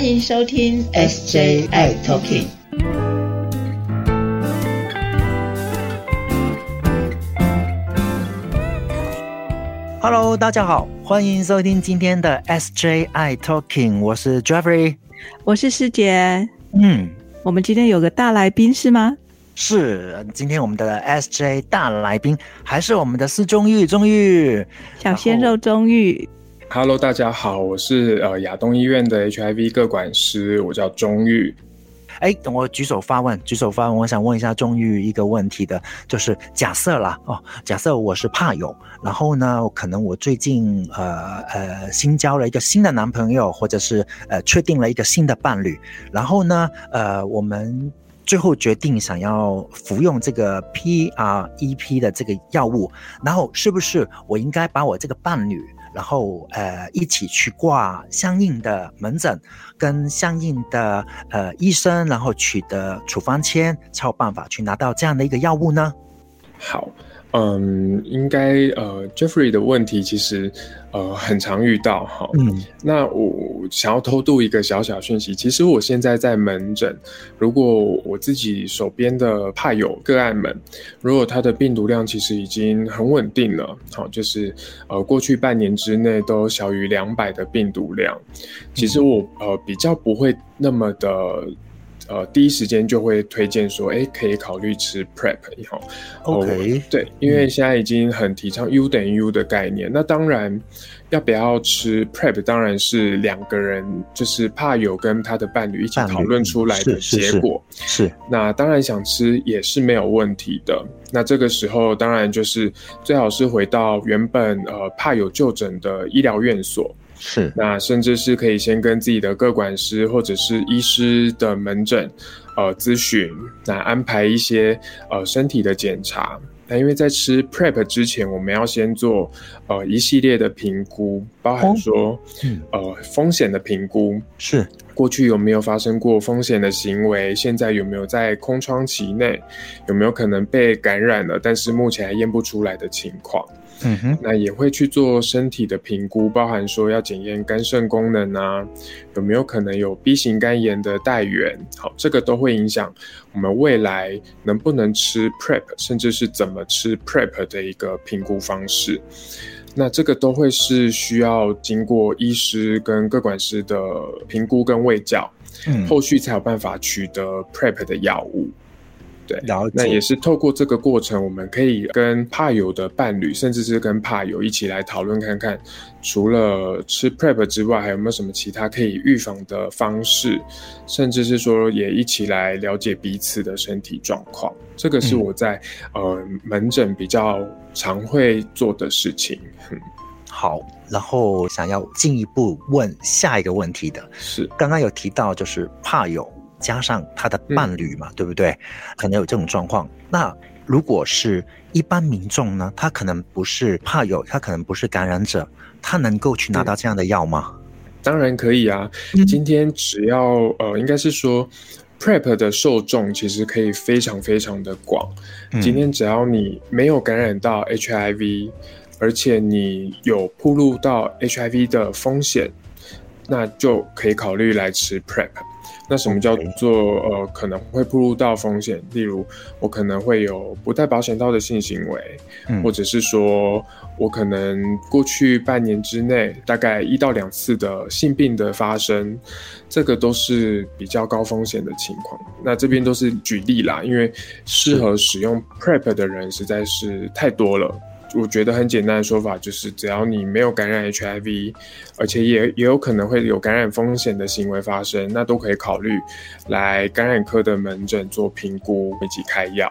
欢迎收听 SJI Talking。Hello，大家好，欢迎收听今天的 SJI Talking，我是 Jeffrey，我是师姐。嗯，我们今天有个大来宾是吗？是，今天我们的 SJ 大来宾还是我们的司钟玉，中玉，小鲜肉中玉。Hello，大家好，我是呃亚东医院的 HIV 各管师，我叫钟玉。哎，等我举手发问，举手发问，我想问一下钟玉一个问题的，就是假设啦，哦，假设我是怕友，然后呢，可能我最近呃呃新交了一个新的男朋友，或者是呃确定了一个新的伴侣，然后呢，呃，我们最后决定想要服用这个 PREP 的这个药物，然后是不是我应该把我这个伴侣？然后呃，一起去挂相应的门诊，跟相应的呃医生，然后取得处方签，才有办法去拿到这样的一个药物呢。好。嗯，应该呃，Jeffrey 的问题其实呃很常遇到哈。嗯，那我想要偷渡一个小小讯息，其实我现在在门诊，如果我自己手边的怕友个案们，如果他的病毒量其实已经很稳定了，好，就是呃过去半年之内都小于两百的病毒量，其实我呃比较不会那么的。呃，第一时间就会推荐说，哎，可以考虑吃 Prep 以后，OK，对，因为现在已经很提倡 U 等于 U 的概念。那当然，要不要吃 Prep，当然是两个人就是怕有跟他的伴侣一起讨论出来的结果。是，那当然想吃也是没有问题的。那这个时候当然就是最好是回到原本呃怕有就诊的医疗院所。是，那甚至是可以先跟自己的各管师或者是医师的门诊，呃，咨询，那安排一些呃身体的检查。那因为在吃 Prep 之前，我们要先做呃一系列的评估，包含说，呃风险的评估，是过去有没有发生过风险的行为，现在有没有在空窗期内，有没有可能被感染了，但是目前还验不出来的情况。嗯哼，那也会去做身体的评估，包含说要检验肝肾功能啊，有没有可能有 B 型肝炎的带源，好，这个都会影响我们未来能不能吃 Prep，甚至是怎么吃 Prep 的一个评估方式。那这个都会是需要经过医师跟各管师的评估跟卫教，嗯，后续才有办法取得 Prep 的药物。对，那也是透过这个过程，我们可以跟怕友的伴侣，甚至是跟怕友一起来讨论看看，除了吃 prep 之外，还有没有什么其他可以预防的方式，甚至是说也一起来了解彼此的身体状况。这个是我在呃门诊比较常会做的事情。好，然后想要进一步问下一个问题的是，刚刚有提到就是怕友。加上他的伴侣嘛，对不对？可能有这种状况。那如果是一般民众呢？他可能不是怕有，他可能不是感染者，他能够去拿到这样的药吗？当然可以啊。今天只要呃，应该是说，Prep 的受众其实可以非常非常的广。今天只要你没有感染到 HIV，而且你有铺露到 HIV 的风险，那就可以考虑来吃 Prep。那什么叫做呃可能会步入到风险？例如我可能会有不戴保险套的性行为，或者是说我可能过去半年之内大概一到两次的性病的发生，这个都是比较高风险的情况。那这边都是举例啦，因为适合使用 PrEP 的人实在是太多了。我觉得很简单的说法就是，只要你没有感染 HIV，而且也也有可能会有感染风险的行为发生，那都可以考虑来感染科的门诊做评估以及开药。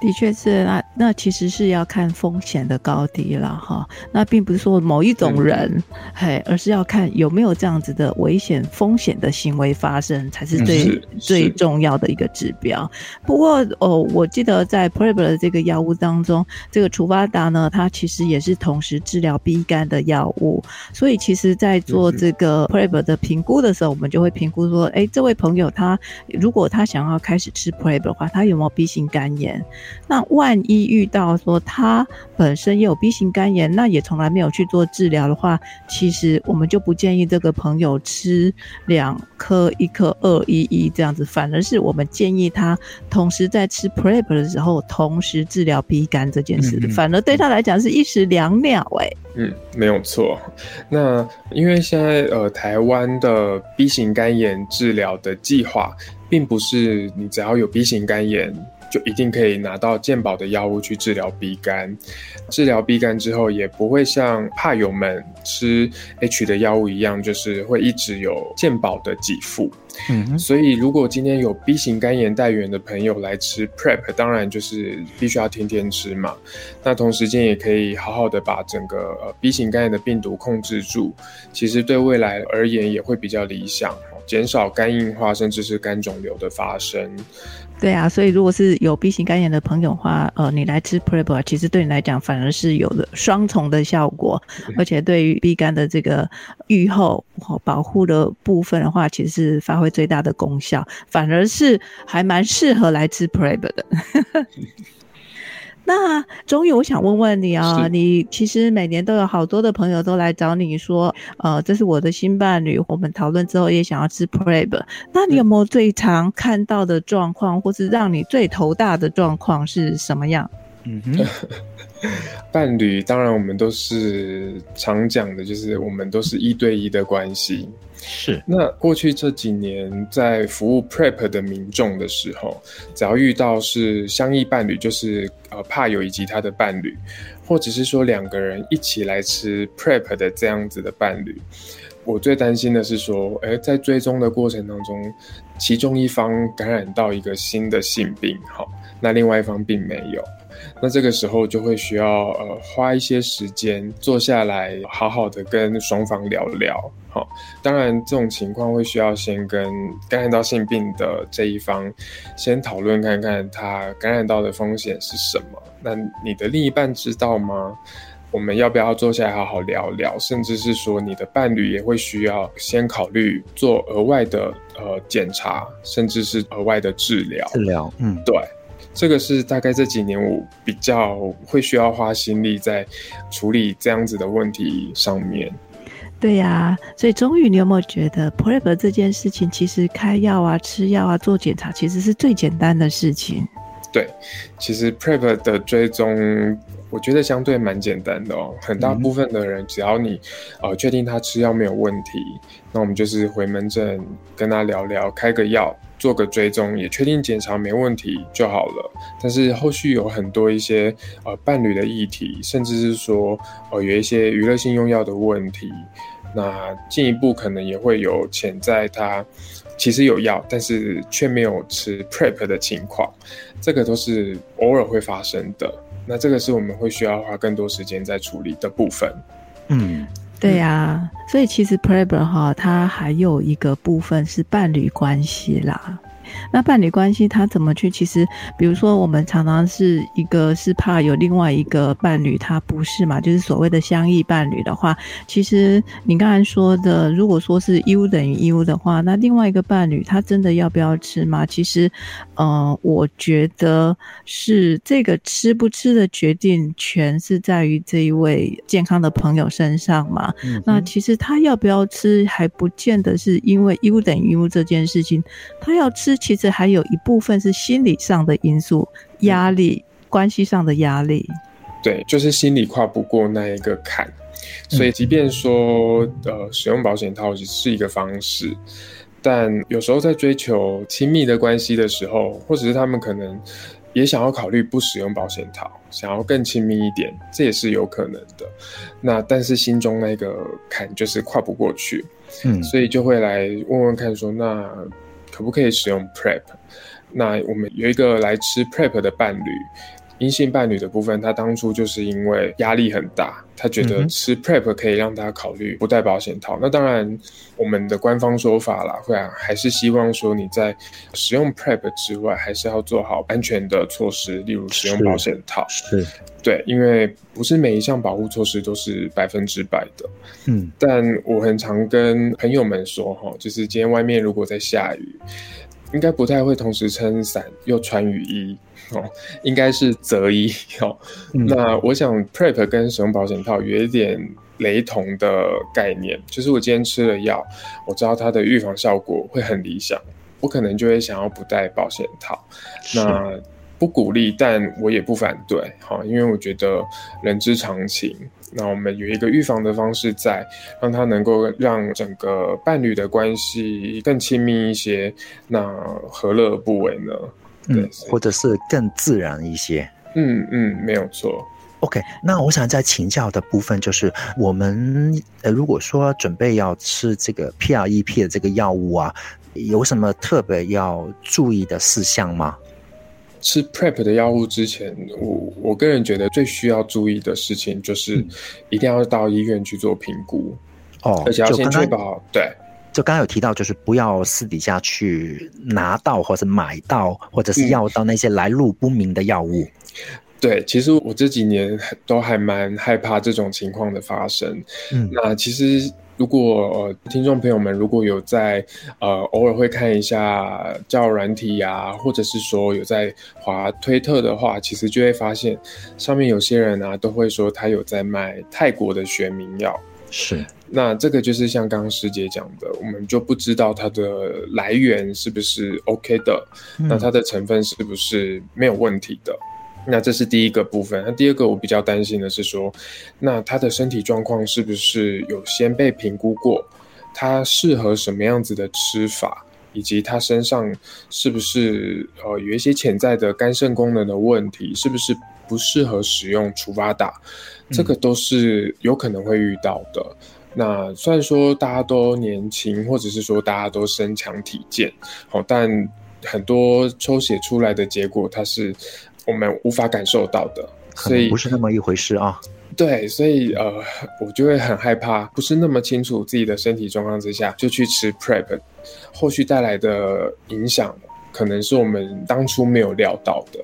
的确是，那那其实是要看风险的高低了哈。那并不是说某一种人，嘿，而是要看有没有这样子的危险风险的行为发生，才是最最重要的一个指标。不过哦，我记得在 Preb 的这个药物当中，这个除发达呢，它其实也是同时治疗 B 肝的药物。所以其实，在做这个 Prep 的评估的时候，我们就会评估说，哎，这位朋友他如果他想要开始吃 Prep 的话，他有没有 B 型肝炎？那万一遇到说他本身也有 B 型肝炎，那也从来没有去做治疗的话，其实我们就不建议这个朋友吃两颗一颗二一一这样子，反而是我们建议他同时在吃 Prep 的时候，同时治疗 B 肝这件事，反而对他来讲是一石两鸟哎。嗯，没有错。那因为现在呃，台湾的 B 型肝炎治疗的计划，并不是你只要有 B 型肝炎。就一定可以拿到健保的药物去治疗鼻肝，治疗鼻肝之后也不会像怕友们吃 H 的药物一样，就是会一直有健保的给付。嗯，所以如果今天有 B 型肝炎带源的朋友来吃 Prep，当然就是必须要天天吃嘛。那同时间也可以好好的把整个呃 B 型肝炎的病毒控制住，其实对未来而言也会比较理想，减少肝硬化甚至是肝肿瘤的发生。对啊，所以如果是有 B 型肝炎的朋友的话，呃，你来吃 Prep，其实对你来讲反而是有的双重的效果，而且对于 B 肝的这个愈后保护的部分的话，其实是发挥最大的功效，反而是还蛮适合来吃 Prep 的。那终于，我想问问你啊，你其实每年都有好多的朋友都来找你说，呃，这是我的新伴侣，我们讨论之后也想要吃 Prep。那你有没有最常看到的状况，或是让你最头大的状况是什么样？嗯哼，伴侣当然我们都是常讲的，就是我们都是一对一的关系。是，那过去这几年在服务 Prep 的民众的时候，只要遇到是相异伴侣，就是呃怕友以及他的伴侣，或者是说两个人一起来吃 Prep 的这样子的伴侣，我最担心的是说，哎，在追踪的过程当中，其中一方感染到一个新的性病，好，那另外一方并没有。那这个时候就会需要呃花一些时间坐下来，好好的跟双方聊聊。好，当然这种情况会需要先跟感染到性病的这一方先讨论看看他感染到的风险是什么。那你的另一半知道吗？我们要不要坐下来好好聊聊？甚至是说你的伴侣也会需要先考虑做额外的呃检查，甚至是额外的治疗。治疗，嗯，对。这个是大概这几年我比较会需要花心力在处理这样子的问题上面。对呀，所以终于你有没有觉得 Prep 这件事情，其实开药啊、吃药啊、做检查，其实是最简单的事情。对，其实 Prep 的追踪，我觉得相对蛮简单的哦。很大部分的人，只要你呃确定他吃药没有问题，那我们就是回门诊跟他聊聊，开个药。做个追踪，也确定检查没问题就好了。但是后续有很多一些呃伴侣的议题，甚至是说呃有一些娱乐性用药的问题，那进一步可能也会有潜在他其实有药，但是却没有吃 Prep 的情况，这个都是偶尔会发生的。那这个是我们会需要花更多时间在处理的部分。嗯。对呀，所以其实 Prep 哈，它还有一个部分是伴侣关系啦。那伴侣关系他怎么去？其实，比如说我们常常是一个是怕有另外一个伴侣，他不是嘛？就是所谓的相异伴侣的话，其实你刚才说的，如果说是 U 等于 U 的话，那另外一个伴侣他真的要不要吃吗？其实，呃，我觉得是这个吃不吃的决定权是在于这一位健康的朋友身上嘛。那其实他要不要吃，还不见得是因为 U 等于 U 这件事情，他要吃。其实还有一部分是心理上的因素，压力、关系上的压力。对，就是心理跨不过那一个坎，所以即便说呃使用保险套是一个方式，但有时候在追求亲密的关系的时候，或者是他们可能也想要考虑不使用保险套，想要更亲密一点，这也是有可能的。那但是心中那个坎就是跨不过去，嗯，所以就会来问问看，说那。可不可以使用 Prep？那我们有一个来吃 Prep 的伴侣，阴性伴侣的部分，他当初就是因为压力很大，他觉得吃 Prep 可以让他考虑不戴保险套。那当然，我们的官方说法啦，会啊，还是希望说你在使用 Prep 之外，还是要做好安全的措施，例如使用保险套。是。对，因为不是每一项保护措施都是百分之百的，嗯，但我很常跟朋友们说哈，就是今天外面如果在下雨，应该不太会同时撑伞又穿雨衣哦，应该是择一哦。那我想 prep 跟使用保险套有一点雷同的概念，就是我今天吃了药，我知道它的预防效果会很理想，我可能就会想要不戴保险套。那不鼓励，但我也不反对，哈，因为我觉得人之常情。那我们有一个预防的方式，在让它能够让整个伴侣的关系更亲密一些，那何乐而不为呢？嗯，或者是更自然一些。嗯嗯，没有错。OK，那我想再请教的部分就是，我们呃，如果说准备要吃这个 PREP 的这个药物啊，有什么特别要注意的事项吗？吃 Prep 的药物之前，我我个人觉得最需要注意的事情就是一定要到医院去做评估哦，而且要先确保对。就刚刚有提到，就是不要私底下去拿到或者买到或者是要到那些来路不明的药物。对，其实我这几年都还蛮害怕这种情况的发生。嗯，那其实。如果呃听众朋友们如果有在呃偶尔会看一下教软体啊，或者是说有在滑推特的话，其实就会发现上面有些人啊都会说他有在卖泰国的学名药。是，那这个就是像刚刚师姐讲的，我们就不知道它的来源是不是 OK 的，那它的成分是不是没有问题的。那这是第一个部分。那第二个我比较担心的是说，那他的身体状况是不是有先被评估过？他适合什么样子的吃法，以及他身上是不是呃有一些潜在的肝肾功能的问题？是不是不适合使用除疤打？这个都是有可能会遇到的。那虽然说大家都年轻，或者是说大家都身强体健，好，但很多抽血出来的结果，它是。我们无法感受到的，所以不是那么一回事啊。对，所以呃，我就会很害怕，不是那么清楚自己的身体状况之下就去吃 Prep，后续带来的影响，可能是我们当初没有料到的。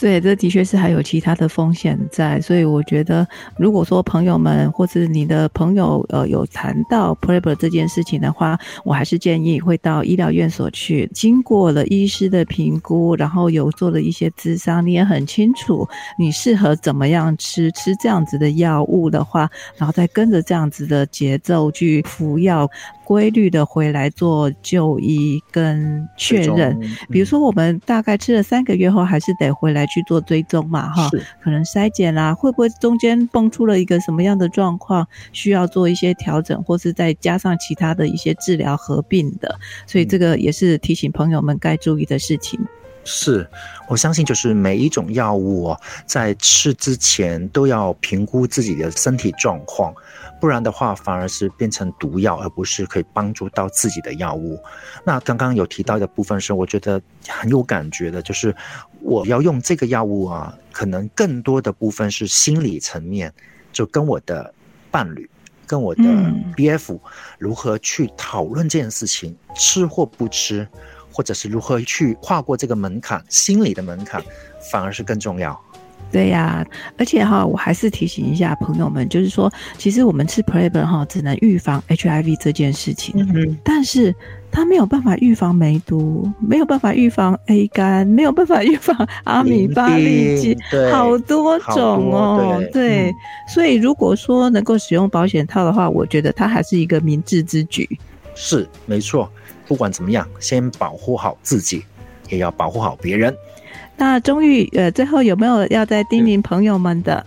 对，这的确是还有其他的风险在，所以我觉得，如果说朋友们或是你的朋友呃有谈到 Prep 这件事情的话，我还是建议会到医疗院所去，经过了医师的评估，然后有做了一些咨商，你也很清楚你适合怎么样吃吃这样子的药物的话，然后再跟着这样子的节奏去服药。规律的回来做就医跟确认，比如说我们大概吃了三个月后，还是得回来去做追踪嘛，哈，可能筛检啦，会不会中间蹦出了一个什么样的状况，需要做一些调整，或是再加上其他的一些治疗合并的，所以这个也是提醒朋友们该注意的事情。是我相信，就是每一种药物在吃之前都要评估自己的身体状况。不然的话，反而是变成毒药，而不是可以帮助到自己的药物。那刚刚有提到的部分是，我觉得很有感觉的，就是我要用这个药物啊，可能更多的部分是心理层面，就跟我的伴侣、跟我的 BF 如何去讨论这件事情，吃或不吃，或者是如何去跨过这个门槛，心理的门槛，反而是更重要。对呀，而且哈，我还是提醒一下朋友们，就是说，其实我们吃 Prep 哈，只能预防 HIV 这件事情，嗯但是它没有办法预防梅毒，没有办法预防 A 肝，没有办法预防 阿米巴痢疾，好多种哦，对，所以如果说能够使用保险套的话，我觉得它还是一个明智之举。是，没错，不管怎么样，先保护好自己，也要保护好别人。那终于，呃，最后有没有要再叮咛朋友们的？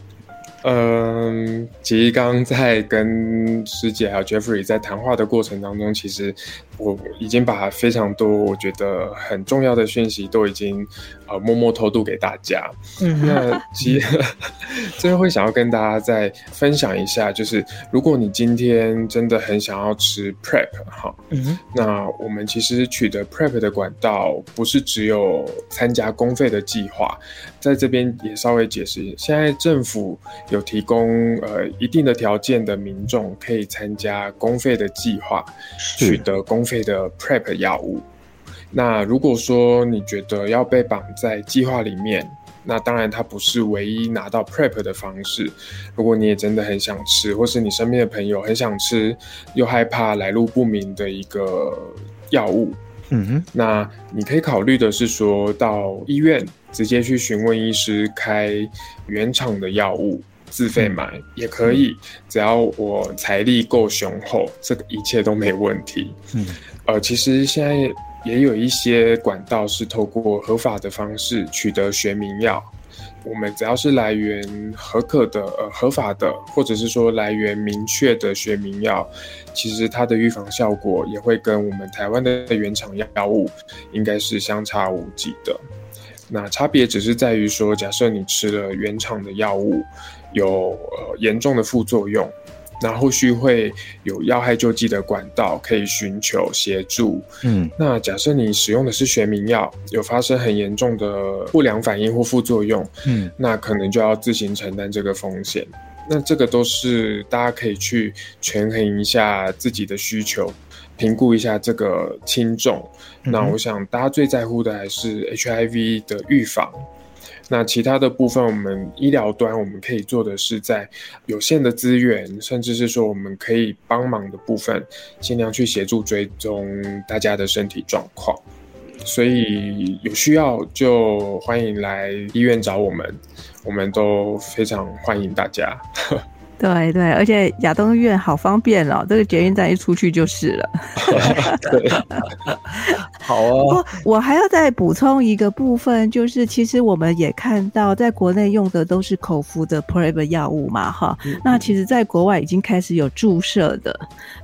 嗯，其实刚刚在跟师姐还有 Jeffrey 在谈话的过程当中，其实我已经把非常多我觉得很重要的讯息都已经呃默默偷渡给大家。嗯，那其实最后会想要跟大家再分享一下，就是如果你今天真的很想要吃 Prep 哈，嗯，那我们其实取得 Prep 的管道不是只有参加公费的计划，在这边也稍微解释，现在政府。有提供呃一定的条件的民众可以参加公费的计划，取得公费的 Prep 药物。那如果说你觉得要被绑在计划里面，那当然它不是唯一拿到 Prep 的方式。如果你也真的很想吃，或是你身边的朋友很想吃，又害怕来路不明的一个药物，嗯哼，那你可以考虑的是说到医院直接去询问医师开原厂的药物，自费买也可以，只要我财力够雄厚，这个一切都没问题。嗯，呃，其实现在也有一些管道是透过合法的方式取得学名药。我们只要是来源合可的、呃合法的，或者是说来源明确的学名药，其实它的预防效果也会跟我们台湾的原厂药物应该是相差无几的。那差别只是在于说，假设你吃了原厂的药物，有呃严重的副作用。那后续会有要害救济的管道可以寻求协助。嗯，那假设你使用的是学名药，有发生很严重的不良反应或副作用，嗯，那可能就要自行承担这个风险。那这个都是大家可以去权衡一下自己的需求，评估一下这个轻重。那我想大家最在乎的还是 HIV 的预防。那其他的部分，我们医疗端我们可以做的是，在有限的资源，甚至是说我们可以帮忙的部分，尽量去协助追踪大家的身体状况。所以有需要就欢迎来医院找我们，我们都非常欢迎大家。对对，而且亚东医院好方便哦，这个捷运站一出去就是了。对，好哦。我还要再补充一个部分，就是其实我们也看到，在国内用的都是口服的 PrEP 药物嘛，哈。那其实，在国外已经开始有注射的、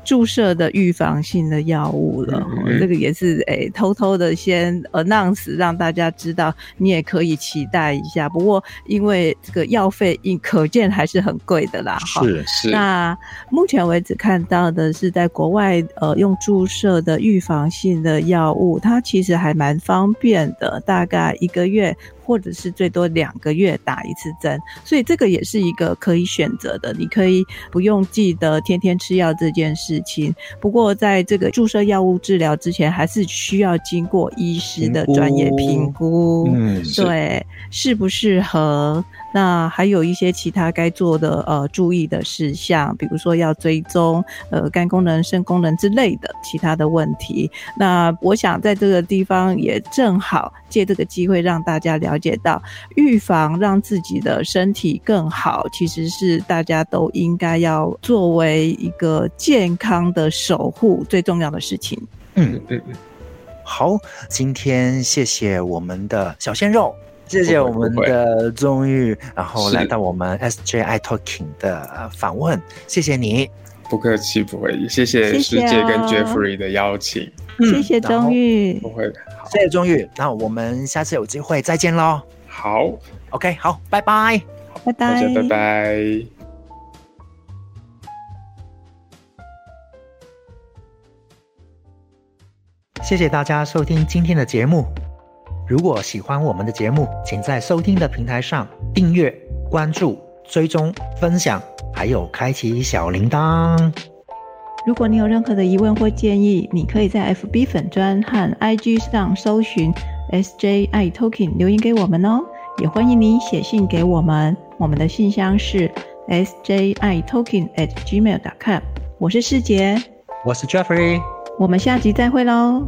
注射的预防性的药物了。这个也是诶，偷偷的先 announce 让大家知道，你也可以期待一下。不过，因为这个药费，可见还是很贵的啦。哈是是，那目前为止看到的是在国外，呃，用注射的预防性的药物，它其实还蛮方便的，大概一个月。或者是最多两个月打一次针，所以这个也是一个可以选择的。你可以不用记得天天吃药这件事情。不过在这个注射药物治疗之前，还是需要经过医师的专业评估，嗯，对，适不适合？那还有一些其他该做的呃注意的事项，比如说要追踪呃肝功能、肾功能之类的其他的问题。那我想在这个地方也正好借这个机会让大家了。解到预防让自己的身体更好，其实是大家都应该要作为一个健康的守护最重要的事情。嗯嗯嗯，好，今天谢谢我们的小鲜肉，谢谢我们的宗玉，然后来到我们 SJI Talking 的访问，谢谢你，不客气，不会，谢谢师姐跟 Jeffrey 的邀请，谢谢钟玉，不会。谢谢钟玉，那我们下次有机会再见喽。好，OK，好，拜拜，拜拜，大家拜拜。谢谢大家收听今天的节目。如果喜欢我们的节目，请在收听的平台上订阅、关注、追踪、分享，还有开启小铃铛。如果你有任何的疑问或建议，你可以在 FB 粉专和 IG 上搜寻 SJI Talking 留言给我们哦。也欢迎你写信给我们，我们的信箱是 SJI Talking at gmail.com。我是世杰，我是 Jeffrey，我们下集再会喽。